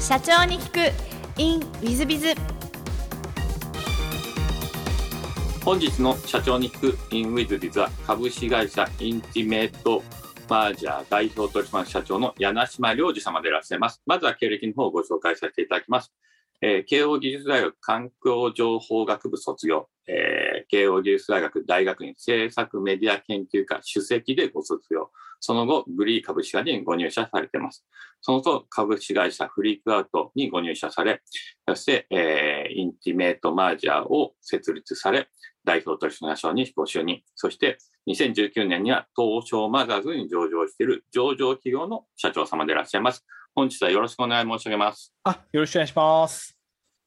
社長に聞く in ウィズビズ本日の社長に聞く in ウィズビズは株式会社インティメートマージャー代表取締社長の柳島良二様でいらっしゃいます。まずは経歴の方をご紹介させていただきます。えー慶應義塾大学環境情報学部卒業、えー慶應義塾大学大学院政策メディア研究科主席でご卒業。その後、グリー株式会社にご入社されています。その後、株式会社フリークアウトにご入社され、そして、えーインティメートマージャーを設立され、代表取締役にご就任。そして、2019年には東証マザーズに上場している上場企業の社長様でいらっしゃいます。本日はよろしくお願い申し上げます。あ、よろしくお願いします。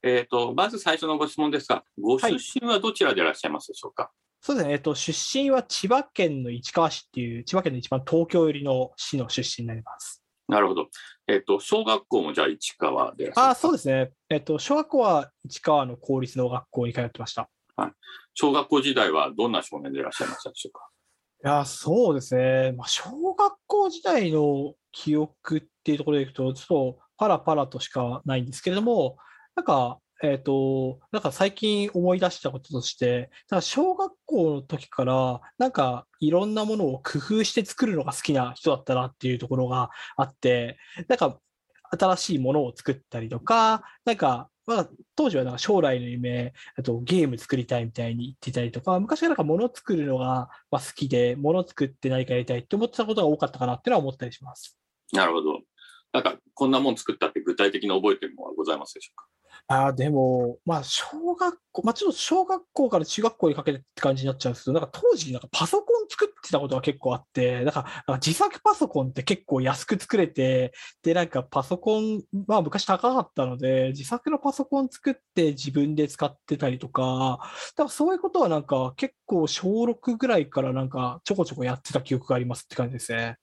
えっ、と、まず最初のご質問ですが、ご出身はどちらでいらっしゃいますでしょうか、そうですね、えっと、出身は千葉県の市川市っていう、千葉県の一番東京寄りの市の出身になります。なるほど。えっ、と、小学校もじゃあ市川でいらっしゃいますあ、そうですね。えっと、小学校は市川の公立の学校に通ってました。小学校時代はどんな少年でいらっしゃいましたでしょうか？いや、そうですね。まあ、小学校時代の記憶っていうところでいくと、ちょっとパラパラとしかないんですけれども、なんか、えっ、と、なんか最近思い出したこととして、なん小学校の時から、なんかいろんなものを工夫して作るのが好きな人だったなっていうところがあって、なんか新しいものを作ったりとか、なんか、まあ、当時はなんか将来の夢、あとゲーム作りたいみたいに言ってたりとか、昔からなんか物を作るのが好きで、物を作って何かやりたいって思ってたことが多かったかなっていうのは思ったりします。なるほど。なんか、こんなもん作ったって具体的に覚えてるものはございますでしょうか？あ、でも、まあ、小学校、まあ、ちょっと小学校から中学校にかけてって感じになっちゃうんですけど、なんか当時、なんかパソコン作ってたことが結構あって、なんかなんか自作パソコンって結構安く作れて、で、なんかパソコン、まあ昔高かったので、自作のパソコン作って自分で使ってたりとか、だからそういうことはなんか結構小6ぐらいからなんかちょこちょこやってた記憶がありますって感じですね。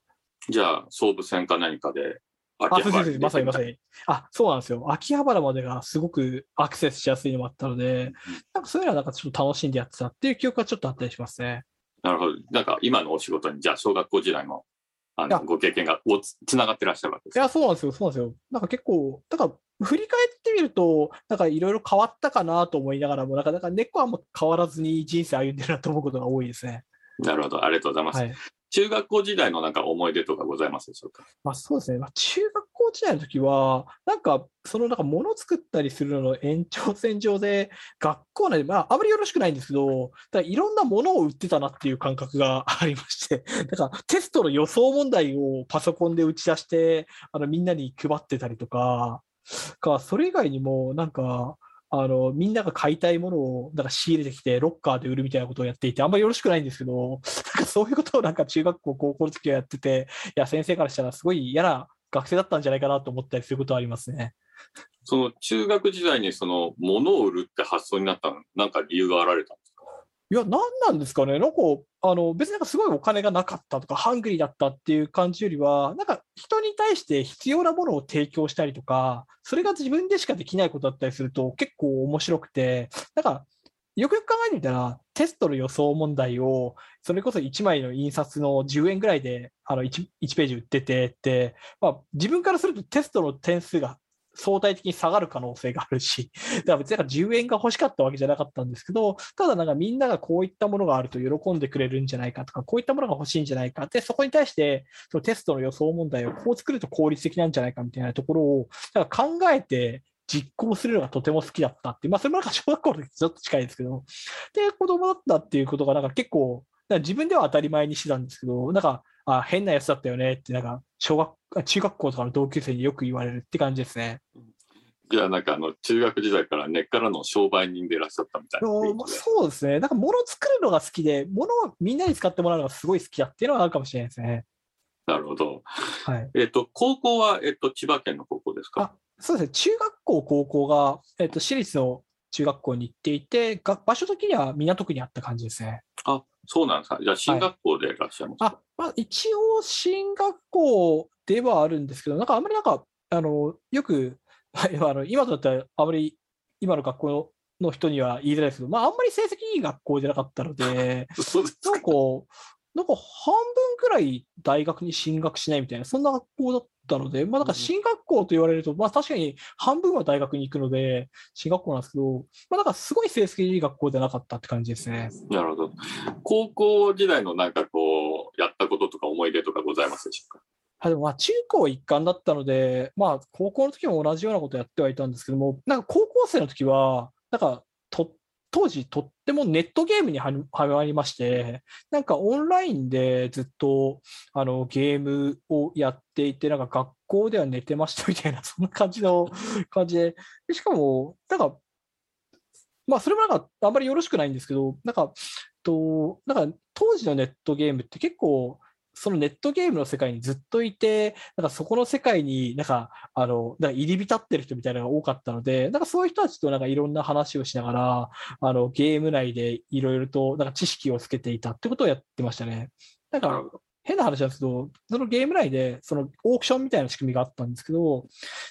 じゃあ、総武線か何かで、あ、そうまさにまさに。に。あ、そうなんですよ。秋葉原までがすごくアクセスしやすいのもあったので、なんかそういうのはなんかちょっと楽しんでやってたっていう記憶がちょっとあったりしますね。なるほど。なんか、今のお仕事に、じゃあ、小学校時代の、あの、ご経験が、おつ、つながってらっしゃるわけですか？いや、そうなんですよ、そうなんですよ。なんか結構、なんか振り返ってみると、なんかいろいろ変わったかなと思いながらも、なんか、なんか根っこはもう変わらずに人生歩んでるなと思うことが多いですね。なるほど。ありがとうございます。はい。中学校時代のなんか思い出とかございますでしょうか？まあそうですね。まあ中学校時代の時は、なんか、そのなんか物作ったりするのの延長線上で、学校内で、まああまりよろしくないんですけど、だいろんなものを売ってたなっていう感覚が ありまして、だからテストの予想問題をパソコンで打ち出して、あのみんなに配ってたりとか、かそれ以外にも、なんか、あの、みんなが買いたいものを、なんか仕入れてきて、ロッカーで売るみたいなことをやっていて、あんまりよろしくないんですけど、なんかそういうことをなんか中学校、高校の時はやってて、いや、先生からしたらすごい嫌な学生だったんじゃないかなと思ったりすることはありますね。その中学時代にその物を売るって発想になったの、なんか理由があられたんでいや、何なんですかね。なんか、あの、別になんかすごいお金がなかったとか、ハングリーだったっていう感じよりは、なんか人に対して必要なものを提供したりとか、それが自分でしかできないことだったりすると結構面白くて、なんか、よくよく考えてみたら、テストの予想問題を、それこそ1枚の印刷の10円ぐらいで、あの1、1ページ売っててって、まあ、自分からするとテストの点数が相対的に下がる可能性があるし、だから別になんか10円が欲しかったわけじゃなかったんですけど、ただなんかみんながこういったものがあると喜んでくれるんじゃないかとか、こういったものが欲しいんじゃないかって、そこに対してそのテストの予想問題をこう作ると効率的なんじゃないかみたいなところを、だか考えて実行するのがとても好きだったって、まあそれもなんか小学校の時ちょっと近いですけど、で、子供だったっていうことがなんか結構、自分では当たり前にしてたんですけど、なんか、あ変なやつだったよねって、なんか小学、あ中学校とかの同級生によく言われるって感じですね。じゃあなんかあの、中学時代から根っからの商売人でいらっしゃったみたいな。そうですね。なんか物を作るのが好きで、物をみんなに使ってもらうのがすごい好きだっていうのはあるかもしれないですね。なるほど。はい。えっ、と、高校は、えっ、と、千葉県の高校ですか？あそうですね。中学校、高校が、えっと、私立の中学校に行っていて、が場所的には港区にあった感じですね。あ、そうなんですか？じゃあ、進学校でいらっしゃいますか、あ、まあ、一応、進学校ではあるんですけど、なんかあんまりなんか、あの、よく、あの今とだったらあまり今の学校の人には言いづらいですけど、まあ、あんまり成績いい学校じゃなかったので、そうですか？なんか、なんか半分くらい大学に進学しないみたいな、そんな学校だったので、まあ、なんか進学校と言われると、まあ確かに半分は大学に行くので、進学校なんですけど、まあなんかすごい成績いい学校じゃなかったって感じですね。なるほど。高校時代のなんかこう、やったこととか思い出とかございますでしょうか？はい、でもまあ中高一貫だったので、まあ高校の時も同じようなことやってはいたんですけども、なんか高校生の時は、なんかと当時とってもネットゲームにはまりまして、なんかオンラインでずっとあのゲームをやっていて、なんか学校では寝てました みたいな、そんな感じの 感じで、でしかも、なんか、まあそれもなんかあんまりよろしくないんですけど、なんか、となんか当時のネットゲームって結構、そのネットゲームの世界にずっといて、なんかそこの世界になんか、あの、なんか入り浸ってる人みたいなのが多かったので、なんかそういう人たちとなんかいろんな話をしながら、あの、ゲーム内でいろいろとなんか知識をつけていたってことをやってましたね。なんか、変な話なんですけど、そのゲーム内で、そのオークションみたいな仕組みがあったんですけど、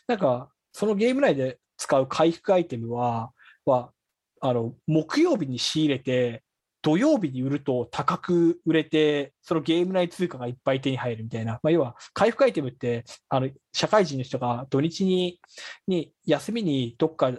なんか、そのゲーム内で使う回復アイテムは、は、あの、木曜日に仕入れて、土曜日に売ると高く売れて、そのゲーム内通貨がいっぱい手に入るみたいな、まあ、要は回復アイテムって、あの社会人の人が土日にに休みにどっか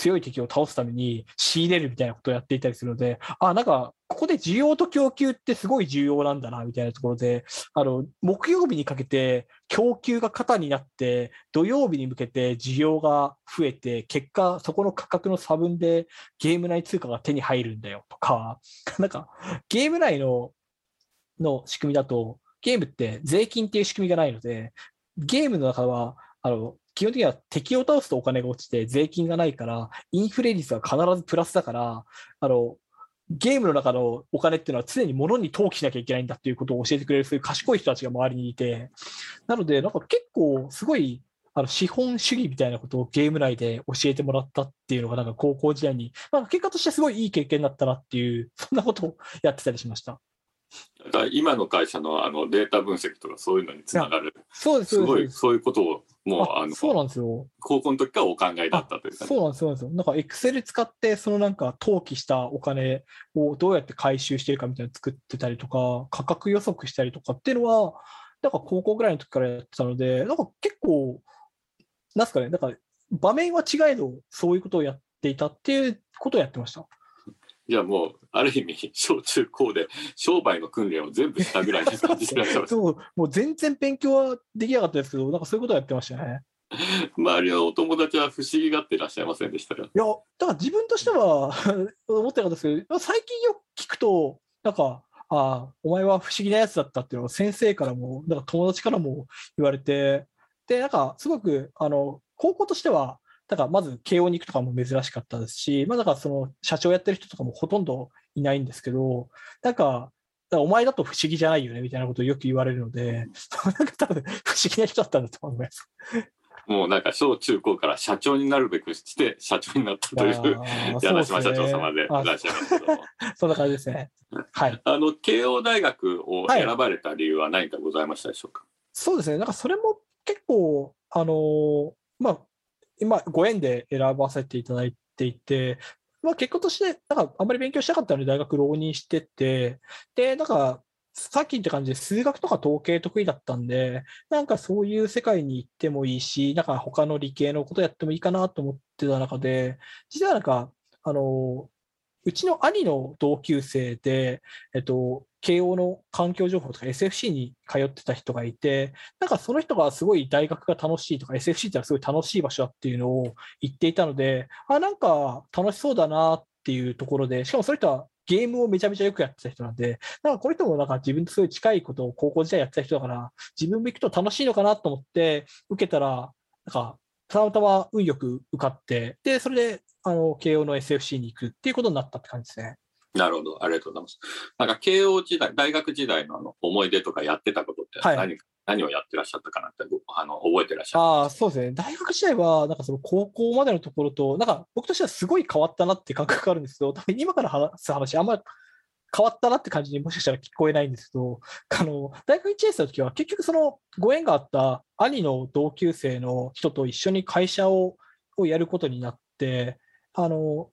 強い敵を倒すために仕入れるみたいなことをやっていたりするので、あ、なんかここで需要と供給ってすごい重要なんだなみたいなところで、あの木曜日にかけて供給が肩になって、土曜日に向けて需要が増えて、結果、そこの価格の差分でゲーム内通貨が手に入るんだよとか、なんかゲーム内のの仕組みだと、ゲームって税金っていう仕組みがないので、ゲームの中は、あの、基本的には敵を倒すとお金が落ちて税金がないから、インフレ率は必ずプラスだから、あの、ゲームの中のお金っていうのは常に物に投機しなきゃいけないんだっていうことを教えてくれる、そういう賢い人たちが周りにいて、なので、なんか結構すごい、あの資本主義みたいなことをゲーム内で教えてもらったっていうのが、なんか高校時代に、まあ、結果としてすごいいい経験だったなっていう、そんなことをやってたりしました。だから今の会社のあのデータ分析とかそういうのにつながる、そうです、すごいそうです。そういうことをもうあのそうなんですよ。高校の時からお考えだったというか、そうなんです、そうなんですよ。なんか、エクセル使って、そのなんか、登記したお金をどうやって回収してるかみたいなの作ってたりとか、価格予測したりとかっていうのは、なんか高校ぐらいの時からやってたので、なんか結構、なんすかね、なんか、場面は違えど、そういうことをやっていたっていうことをやってました。じゃあもうある意味小中高で商売の訓練を全部したぐらいの感じでいらっしゃそう、もう全然勉強はできなかったですけど、なんかそういうことをやってましたね。周りのお友達は不思議がってらっしゃいませんでしたか？いや、だから自分としては 思ってなかったですけど、最近よく聞くと、なんか、ああ、お前は不思議なやつだったっていうのを先生からも、なんか友達からも言われて、で、なんかすごく、あの、高校としては、だからまず慶応に行くとかも珍しかったですし、まあだからその社長やってる人とかもほとんどいないんですけど、なんか、だからお前だと不思議じゃないよねみたいなことをよく言われるので、なんか多分不思議な人だったんだと思います。もうなんか小中高から社長になるべくして社長になったという柳島社長様でいらっしゃいますけども そんな感じですね。はい。あの慶応大学を選ばれた理由は何かございましたでしょうか、そうですね。なんかそれも結構、あのーまあ、今、ご縁で選ばせていただいていて、まあ、結果として、なんかあんまり勉強しなかったので大学浪人してて、で、なんか、さっき言って感じで数学とか統計得意だったんで、なんかそういう世界に行ってもいいし、なんか他の理系のことやってもいいかなと思ってた中で、実はなんか、あの、うちの兄の同級生で、えっと、慶応の環境情報とか SFC に通ってた人がいて、なんかその人がすごい大学が楽しいとか SFC ってのはすごい楽しい場所だっていうのを言っていたので、あ、なんか楽しそうだなっていうところで、しかもその人はゲームをめちゃめちゃよくやってた人なんで、なんかこの人もなんか自分とすごい近いことを高校時代やってた人だから、自分も行くと楽しいのかなと思って受けたら、なんかたまたま運よく受かって、で、それであの慶応の SFC に行くっていうことになったって感じですね。なるほどありがとうございますなんか慶応時代大学時代のあの思い出とかやってたことってはい何,、何をやってらっしゃったかなってごあの覚えてらっしゃるああ、そうですね。大学時代は、なんかその高校までのところと、なんか僕としてはすごい変わったなって感覚があるんですけど、多分今から話す話、あんま変わったなって感じにもしかしたら聞こえないんですけど、あの、大学1年生の時は結局そのご縁があった兄の同級生の人と一緒に会社ををやることになって、あの、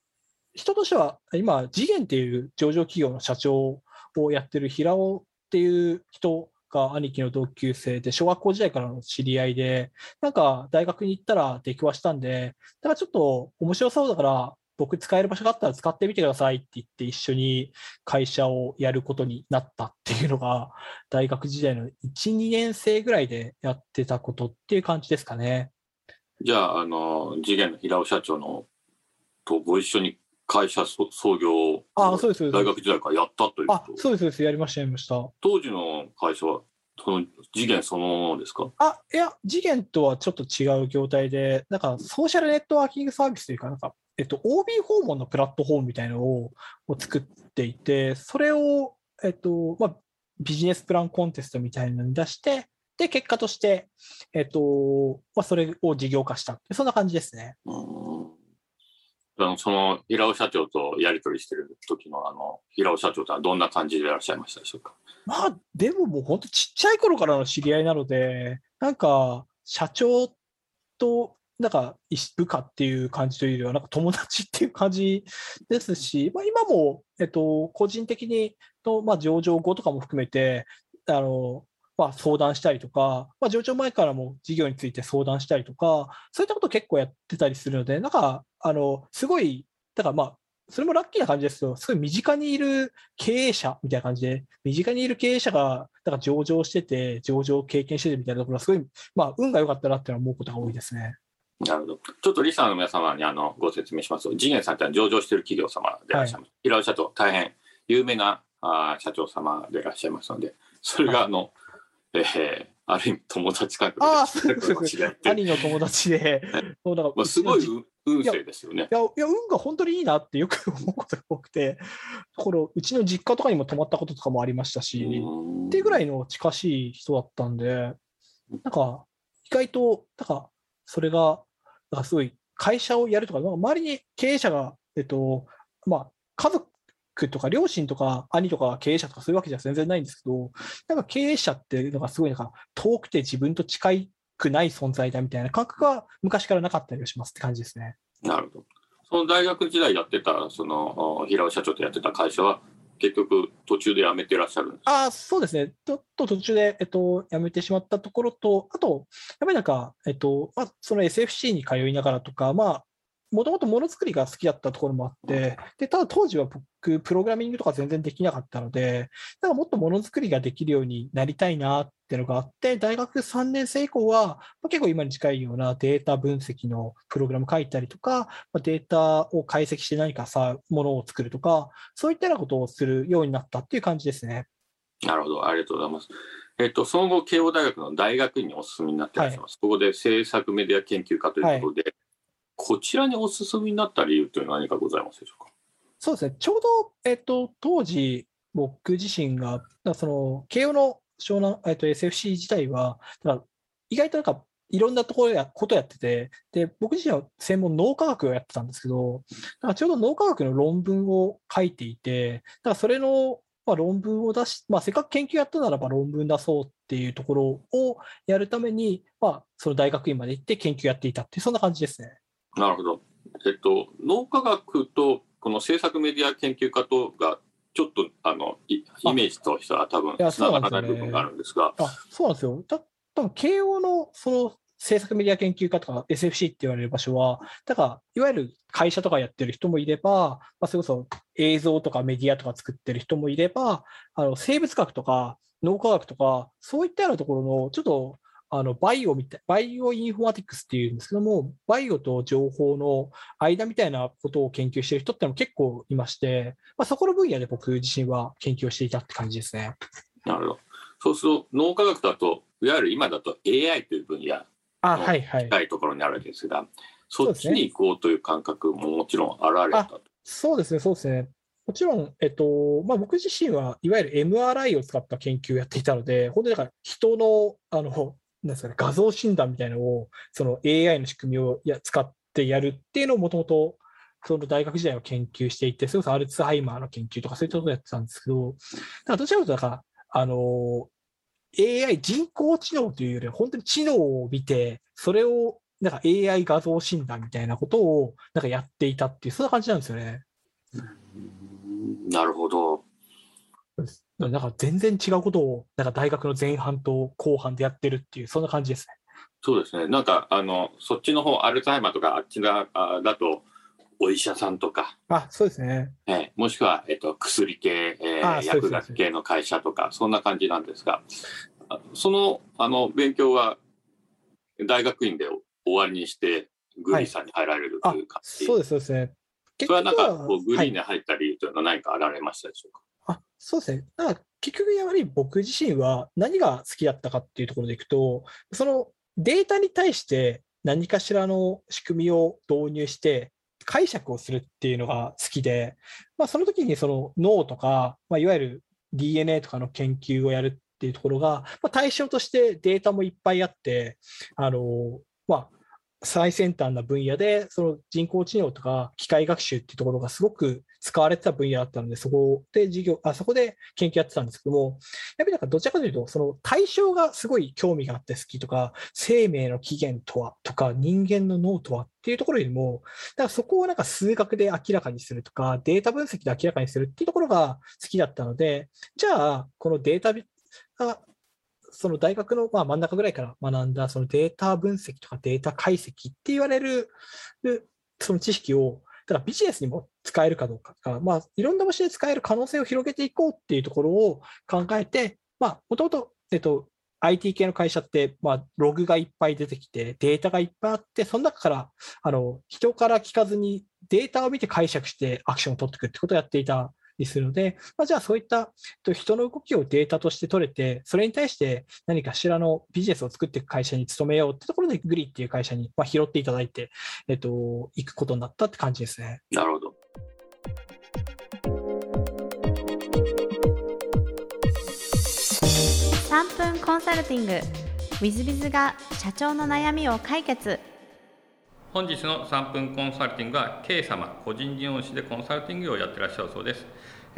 人としては今、次元っていう上場企業の社長をやってる平尾っていう人が兄貴の同級生で、小学校時代からの知り合いで、なんか大学に行ったら出くわしたんで、だからちょっと面白そうだから、僕使える場所があったら使ってみてくださいって言って一緒に会社をやることになったっていうのが大学時代の1、2年生ぐらいでやってたことっていう感じですかね。じゃあ、あの、次元の平尾社長のとご一緒に会社そ創業をあそうですそうです大学時代からやったというあ。そうです、そうです。やりました、やりました。当時の会社は、その次元そのものですか？あ、いや、次元とはちょっと違う業態で、なんかソーシャルネットワーキングサービスというか、なんか、えっと、OB 訪問のプラットフォームみたいなのをを作っていて、それを、えっと、まあ、ビジネスプランコンテストみたいなのに出して、で、結果として、えっと、まあ、それを事業化した。そんな感じですね。うんあのその平尾社長とやり取りしてる時のあの平尾社長とはどんな感じでいらっしゃいましたでしょうか？まあ、でももう本当ちっちゃい頃からの知り合いなので、なんか、社長と、なんか、部下っていう感じというよりは、なんか友達っていう感じですし、まあ、今も、えっと、個人的に、とまあ、上場後とかも含めて、あの、まあ、相談したりとか、まあ、上場前からも事業について相談したりとか、そういったこと結構やってたりするので、なんか、あの、すごい、だからまあ、それもラッキーな感じですけど、すごい身近にいる経営者みたいな感じで、身近にいる経営者が、だから上場してて、上場を経験しててみたいなところは、すごい、まあ、運が良かったなって思うことが多いですね。なるほど。ちょっとリスナーの皆様にあのご説明しますと、次元さんって上場している企業様でいらっしゃいます。平尾社長、大変有名なあー社長様でいらっしゃいますので、それがあの、えーある意味友達関係ああ、で兄の友達で、そうだからまあ、すごいい運運勢ですよね。や、いや、運が本当にいいなってよく思うことが多くて、このうちの実家とかにも泊まったこととかもありましたし、っていうぐらい。いの近しい人だったんで、なんか、意外と、なんか、それが、なんかすごい、会社をやるとか、なんか周りに経営者が、えっと、まあ、家族とか両親とか兄とか経営者とかそういうわけじゃ全然ないんですけど、なんか経営者っていうのがすごいなんか遠くて自分と近くない存在だみたいな感覚が昔からなかったりはしますって感じですね。なるほど。その大学時代やってた、その、平尾社長とやってた会社は、結局途中で辞めてらっしゃるんですあ、そうですね。ちょっと途中で、えっと、辞めてしまったところと、あと、やっぱりなんか、えっと、まあ、その SFC に通いながらとか、まあ、もともとものづくりが好きだったところもあって、で、ただ当時は僕、プログラミングとか全然できなかったので、なんかもっとものづくりができるようになりたいなっていうのがあって、大学3年生以降は、まあ、結構今に近いようなデータ分析のプログラム書いたりとか、まあ、データを解析して何かさ、ものを作るとか、そういったようなことをするようになったっていう感じですね。なるほど、ありがとうございます。えっと、その後、慶応大学の大学院にお進みになっていらっしゃいます。ここで制作メディア研究科ということで、こちらにお進みになった理由というのは何かございますでしょうか？そうですね、ちょうど、えっと、当時、僕自身が、その慶応の湘南、えっと、SFC 自体は、意外となんかいろんなところやことやってて、で僕自身は専門脳科学をやってたんですけど、だからちょうど脳科学の論文を書いていて、だからそれの、まあ、論文を出し、まあ、せっかく研究やったならば論文出そうっていうところをやるために、まあ、その大学院まで行って研究やっていたっていう、そんな感じですね。なるほど。えっと、脳科学とこの制作メディア研究科とが、ちょっとあのイイメージとしては多分つながらない部分があるんですが、あそうなんですよ。た多分慶応のその制作メディア研究科とか SFC って言われる場所は、だからいわゆる会社とかやってる人もいれば、まあ、それこそ映像とかメディアとか作ってる人もいれば、あの生物学とか脳科学とか、そういったようなところの、ちょっとあのバイオみたい、バイオインフォマティクスっていうんですけども、バイオと情報の間みたいなことを研究している人ってのも結構いまして、まあ、そこの分野で僕自身は研究をしていたって感じですね。なるほど。そうすると、脳科学だと、いわゆる今だと AI という分野、あ、うんはいはい。近いところにあるわけですが、そですねそうっちに行こうという感覚ももちろん現れたと。そうですね、そうですね。もちろん、えっとまあ、僕自身はいわゆる MRI を使った研究をやっていたので、本当にだから人のあのなんですか、ね、画像診断みたいなのをその AI の仕組みをや使ってやるっていうのをもともとその大学時代は研究していて、それこそアルツハイマーの研究とかそういったことをやってたんですけど、だからどちらかというとだから、あの AI、人工知能というよりは、本当に知能を見て、それをなんか AI 画像診断みたいなことをなんかやっていたっていう、そんな感じなんですよね。うんなるほど。なんか全然違うことを、なんか大学の前半と後半でやってるっていう、そんな感じですね。そうですね。なんか、あの、そっちの方、アルツハイマーとかあっちだだと、お医者さんとか、あそうですね、えー、もしくは、えっと、薬系、えー、薬学系の会社とか、そんな感じなんですが、そのあの勉強は大学院で終わりにして、グリーンさんに入られるという感じ、はい、そうです、そうですね。それはなんかこうグリーンに入った理由というのは何かあられましたでしょうか、はい、あそうですね。なんか結局やはり僕自身は何が好きだったかっていうところでいくと、そのデータに対して何かしらの仕組みを導入して解釈をするっていうのが好きで、まあ、その時にその脳とか、まあ、いわゆる DNA とかの研究をやるっていうところが、まあ、対象としてデータもいっぱいあって、あのまあ、最先端な分野で、その人工知能とか機械学習っていうところがすごく使われてた分野だったので、そこで授業、あそこで研究やってたんですけども、やっぱりなんかどちらかというと、その対象がすごい興味があって好きとか、生命の起源とはとか、人間の脳とはっていうところよりも、だからそこをなんか数学で明らかにするとか、データ分析で明らかにするっていうところが好きだったので、じゃあ、このデータがその大学のまあ真ん中ぐらいから学んだそのデータ分析とかデータ解析って言われるその知識を、だビジネスにも使えるかどうかとか、まあ、いろんな場所で使える可能性を広げていこうっていうところを考えて、まあ、もともと、えっと、IT 系の会社って、まあ、ログがいっぱい出てきて、データがいっぱいあって、その中から、あの、人から聞かずにデータを見て解釈してアクションを取っていくってことをやっていたりするので、まあ、じゃあそういった人の動きをデータとして取れて、それに対して何かしらのビジネスを作っていく会社に勤めようってところで、グリっていう会社にま拾っていただいて、えっと、行くことになったって感じですね。なるほど。3分コンサルティング w i z b が社長の悩みを解決本日の3分コンサルティングは K 様個人事業主でコンサルティングをやってらっしゃるそうです、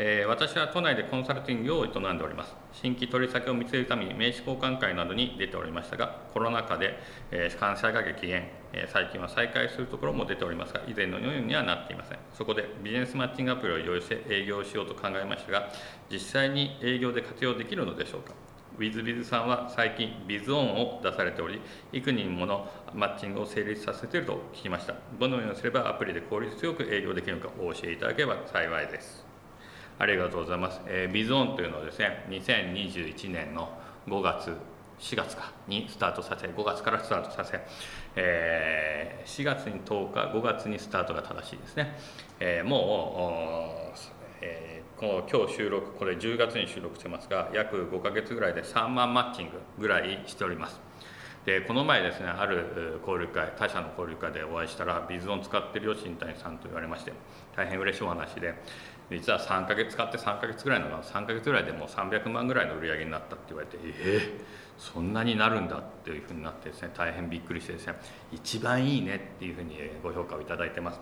えー、私は都内でコンサルティングを営んでおります。新規取り先を見つけるために名刺交換会などに出ておりましたがコロナ禍で、えー、感謝が激減、えー、最近は再開するところも出ておりますが以前のようにはなっていません。そこでビジネスマッチングアプリを利用して営業しようと考えましたが実際に営業で活用できるのでしょうか。ウィズビズさんは最近ビズオンを出されており幾人ものマッチングを成立させていると聞きました。どのようにすればアプリで効率よく営業できるのかお教えいただければ幸いです。ありがとうございます、えー、ビズオンというのはですね2021年の5月4月かにスタートさせ5月からスタートさせ、えー、4月に10日5月にスタートが正しいですね、えー、もう、えーこの今日収録これ10月に収録してますが約5ヶ月ぐらいで3万マッチングぐらいしております。でこの前ですねある交流会他社の交流会でお会いしたらビズオン使ってるよ新谷さんと言われまして大変嬉しいお話で実は3ヶ月使って3ヶ月ぐらいの3ヶ月ぐらいでもう300万ぐらいの売り上げになったって言われてえー、そんなになるんだっていうふうになってですね大変びっくりしてですね一番いいねっていうふうにご評価をいただいてます。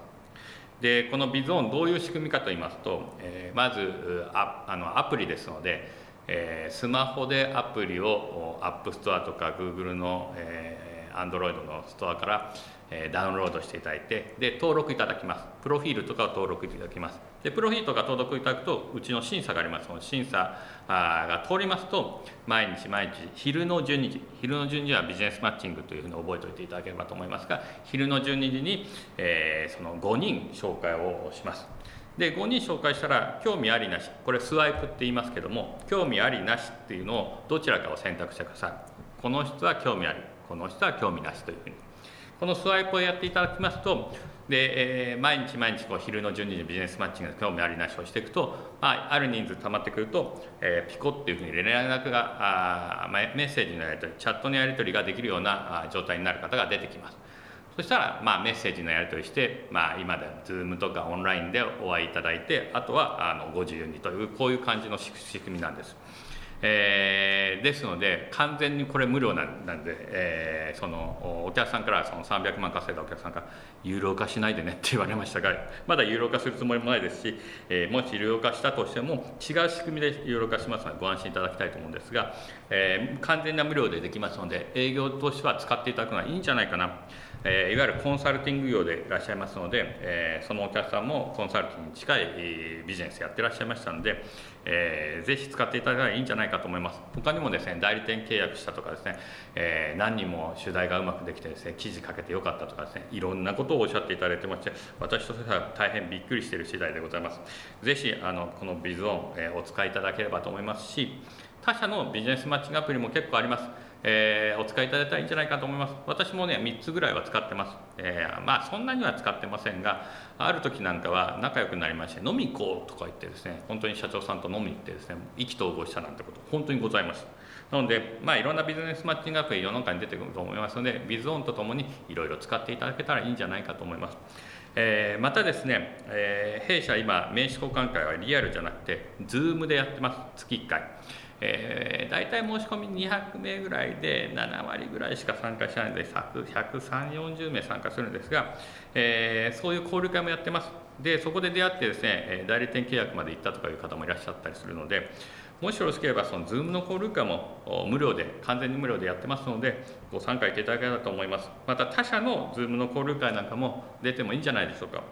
でこのビゾーンどういう仕組みかと言いますと、えー、まずああのアプリですので、えー、スマホでアプリを App Store とか Google の、えー、Android のストアからえダウンロードしていただいてで登録いただきます。プロフィールとかを登録いただきます。でプロフィールとか登録いただくとうちの審査があります。の審査が通りますと毎日毎日昼の12時昼の12時はビジネスマッチングというふうに覚えておいていただければと思いますが昼の12時に、えー、その5人紹介をします。で5人紹介したら興味ありなしこれスワイプって言いますけども興味ありなしっていうのをどちらかを選択してください。この人は興味ありこの人は興味なしというふうに。このスワイプをやっていただきますとで、えー、毎日毎日こう昼の12時にビジネスマッチング興味ありなしをしていくと、まあ、ある人数溜まってくると、えー、ピコっていうふうに連絡があメッセージのやり取りチャットのやり取りができるような状態になる方が出てきますそしたら、まあ、メッセージのやり取りして、まあ、今では Zoom とかオンラインでお会いいただいてあとはあのご自由にというこういう感じの仕組みなんです。えー、ですので完全にこれ無料なんで、えー、そのお客さんからその300万稼いだお客さんから有料化しないでねって言われましたがまだ有料化するつもりもないですし、えー、もし有料化したとしても違う仕組みで有料化しますのでご安心いただきたいと思うんですが、えー、完全な無料でできますので営業としては使っていただくのはいいんじゃないかな。えー、いわゆるコンサルティング業でいらっしゃいますので、えー、そのお客さんもコンサルティングに近いビジネスやってらっしゃいましたので、えー、ぜひ使っていただけたらいいんじゃないかと思います。他にもですね代理店契約したとかですね、えー、何人も取材がうまくできてですね記事書けてよかったとかですねいろんなことをおっしゃっていただいてまして私としては大変びっくりしている次第でございます。ぜひあのこのビズオン、えー、お使いいただければと思いますし他社のビジネスマッチングアプリも結構あります。えー、お使いいただいたらいいんじゃないかと思います。私もね3つぐらいは使ってます、えー、まあそんなには使ってませんがある時なんかは仲良くなりまして飲み行こうとか言ってですね本当に社長さんと飲み行ってですね意気投合したなんてこと本当にございます。なので、まあ、いろんなビジネスマッチングアプリ世の中に出てくると思いますのでビズオンとともにいろいろ使っていただけたらいいんじゃないかと思います。えー、またですね、えー、弊社今名刺交換会はリアルじゃなくて Zoom でやってます。月1回。えー、大体申し込み200名ぐらいで7割ぐらいしか参加しないので13040名参加するんですが、えー、そういう交流会もやってます。でそこで出会ってですね代理店契約まで行ったとかいう方もいらっしゃったりするのでもしよろしければその Zoom の交流会も無料で完全に無料でやってますのでご参加いただければと思います。また他社の Zoom の交流会なんかも出てもいいんじゃないでしょうか、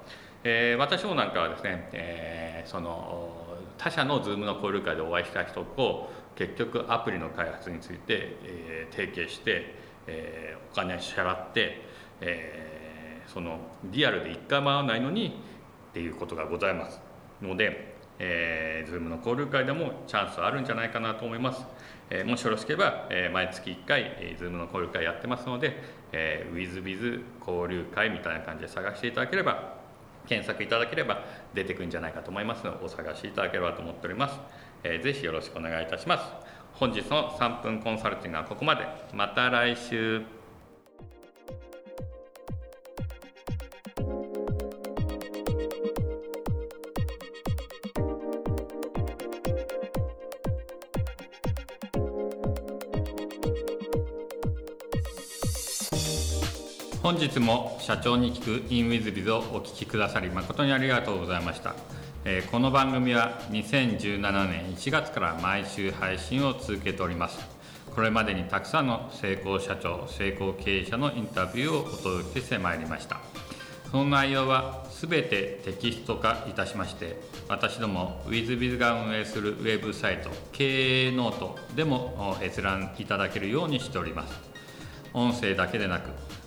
えー、私もなんかはですね、えー、その他社の Zoom の交流会でお会いした人と結局アプリの開発について、えー、提携して、えー、お金を支払って、えー、そのリアルで一回も会わないのにっていうことがございます。ので、えー、Zoom の交流会でもチャンスあるんじゃないかなと思います、えー、もしよろしければ、えー、毎月1回、えー、Zoom の交流会やってますので、えー、WithBiz 交流会みたいな感じで探していただければ検索いただければ出てくるんじゃないかと思いますのでお探しいただければと思っております、えー、ぜひよろしくお願いいたします。本日の3分コンサルティングはここまで。また来週。本日も社長に聞く InWithBiz をお聞きくださり誠にありがとうございました、え、この番組は2017年1月から毎週配信を続けております。これまでにたくさんの成功社長成功経営者のインタビューをお届けしてまいりました。その内容はすべてテキスト化いたしまして私ども WizBiz が運営するウェブサイト経営ノートでも閲覧いただけるようにしております。音声だけでなく